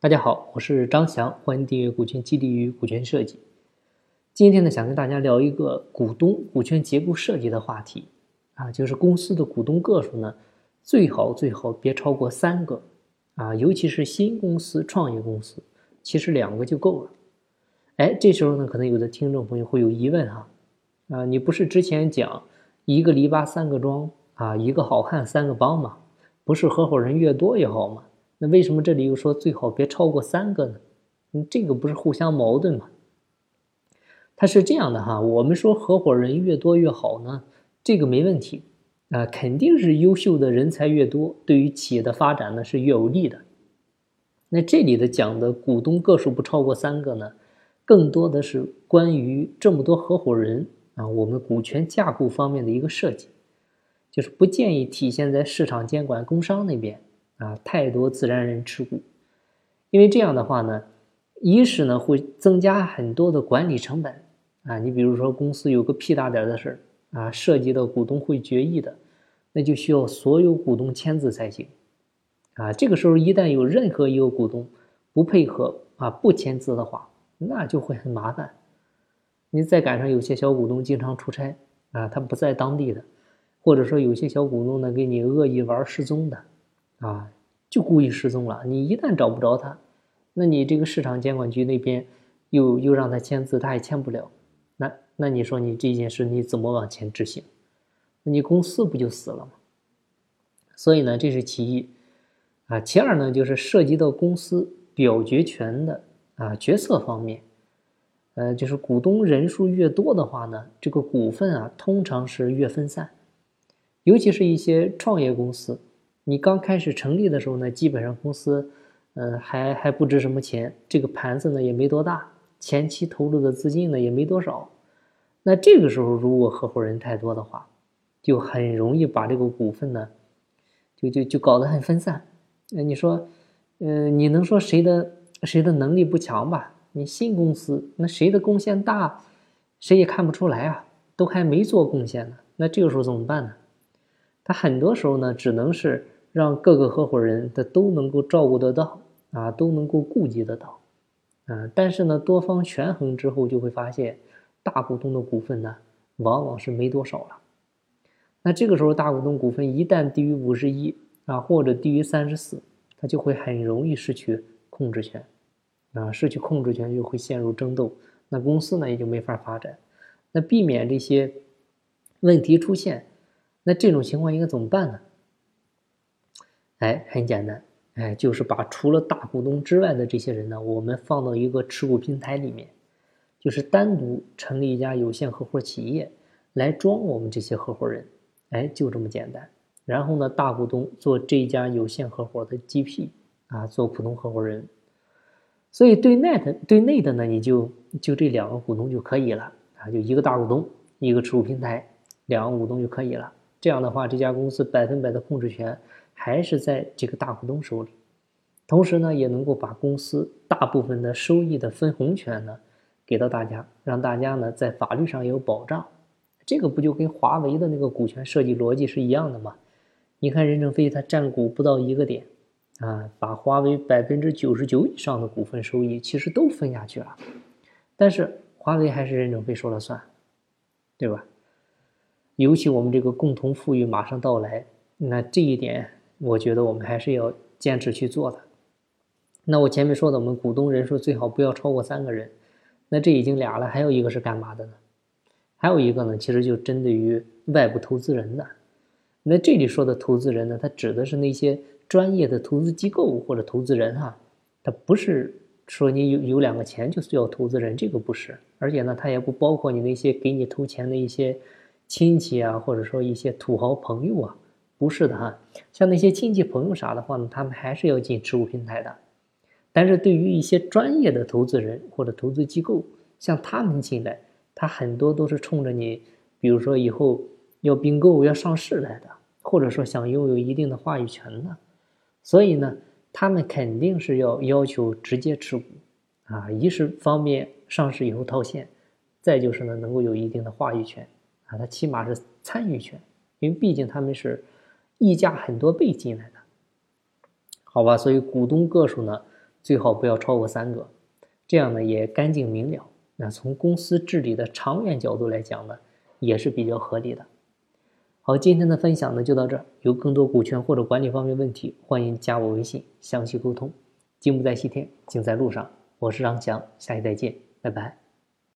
大家好，我是张翔，欢迎订阅《股权激励与股权设计》。今天呢，想跟大家聊一个股东股权结构设计的话题啊，就是公司的股东个数呢，最好最好别超过三个啊，尤其是新公司、创业公司，其实两个就够了。哎，这时候呢，可能有的听众朋友会有疑问哈，啊，你不是之前讲一个篱笆三个桩啊，一个好汉三个帮吗？不是合伙人越多越好吗？那为什么这里又说最好别超过三个呢？嗯，这个不是互相矛盾吗？它是这样的哈，我们说合伙人越多越好呢，这个没问题啊，肯定是优秀的人才越多，对于企业的发展呢是越有利的。那这里的讲的股东个数不超过三个呢，更多的是关于这么多合伙人啊，我们股权架构方面的一个设计，就是不建议体现在市场监管工商那边。啊，太多自然人持股，因为这样的话呢，一是呢会增加很多的管理成本啊。你比如说公司有个屁大点的事儿啊，涉及到股东会决议的，那就需要所有股东签字才行啊。这个时候一旦有任何一个股东不配合啊，不签字的话，那就会很麻烦。你再赶上有些小股东经常出差啊，他不在当地的，或者说有些小股东呢给你恶意玩失踪的。啊，就故意失踪了。你一旦找不着他，那你这个市场监管局那边又又让他签字，他也签不了。那那你说你这件事你怎么往前执行？那你公司不就死了吗？所以呢，这是其一。啊，其二呢，就是涉及到公司表决权的啊决策方面。呃，就是股东人数越多的话呢，这个股份啊通常是越分散，尤其是一些创业公司。你刚开始成立的时候呢，基本上公司，呃，还还不值什么钱，这个盘子呢也没多大，前期投入的资金呢也没多少，那这个时候如果合伙人太多的话，就很容易把这个股份呢，就就就搞得很分散。那你说，嗯，你能说谁的谁的能力不强吧？你新公司，那谁的贡献大，谁也看不出来啊，都还没做贡献呢，那这个时候怎么办呢？他很多时候呢，只能是。让各个合伙人他都能够照顾得到啊，都能够顾及得到，啊，但是呢，多方权衡之后，就会发现大股东的股份呢，往往是没多少了。那这个时候，大股东股份一旦低于五十一啊，或者低于三十四，他就会很容易失去控制权，啊，失去控制权就会陷入争斗，那公司呢也就没法发展。那避免这些问题出现，那这种情况应该怎么办呢？哎，很简单，哎，就是把除了大股东之外的这些人呢，我们放到一个持股平台里面，就是单独成立一家有限合伙企业来装我们这些合伙人，哎，就这么简单。然后呢，大股东做这家有限合伙的 GP 啊，做普通合伙人。所以对内的对内的呢，你就就这两个股东就可以了啊，就一个大股东，一个持股平台，两个股东就可以了。这样的话，这家公司百分百的控制权。还是在这个大股东手里，同时呢，也能够把公司大部分的收益的分红权呢给到大家，让大家呢在法律上有保障。这个不就跟华为的那个股权设计逻辑是一样的吗？你看任正非他占股不到一个点，啊，把华为百分之九十九以上的股份收益其实都分下去了，但是华为还是任正非说了算，对吧？尤其我们这个共同富裕马上到来，那这一点。我觉得我们还是要坚持去做的。那我前面说的，我们股东人数最好不要超过三个人。那这已经俩了，还有一个是干嘛的呢？还有一个呢，其实就针对于外部投资人的。那这里说的投资人呢，他指的是那些专业的投资机构或者投资人哈，他不是说你有有两个钱就需要投资人，这个不是。而且呢，他也不包括你那些给你投钱的一些亲戚啊，或者说一些土豪朋友啊。不是的哈，像那些亲戚朋友啥的话呢，他们还是要进持股平台的。但是对于一些专业的投资人或者投资机构，像他们进来，他很多都是冲着你，比如说以后要并购、要上市来的，或者说想拥有一定的话语权的。所以呢，他们肯定是要要求直接持股啊，一是方便上市以后套现，再就是呢能够有一定的话语权啊，他起码是参与权，因为毕竟他们是。溢价很多倍进来的，好吧，所以股东个数呢，最好不要超过三个，这样呢也干净明了。那从公司治理的长远角度来讲呢，也是比较合理的。好，今天的分享呢就到这儿。有更多股权或者管理方面问题，欢迎加我微信详细沟通。金不在西天，金在路上。我是张强，下期再见，拜拜。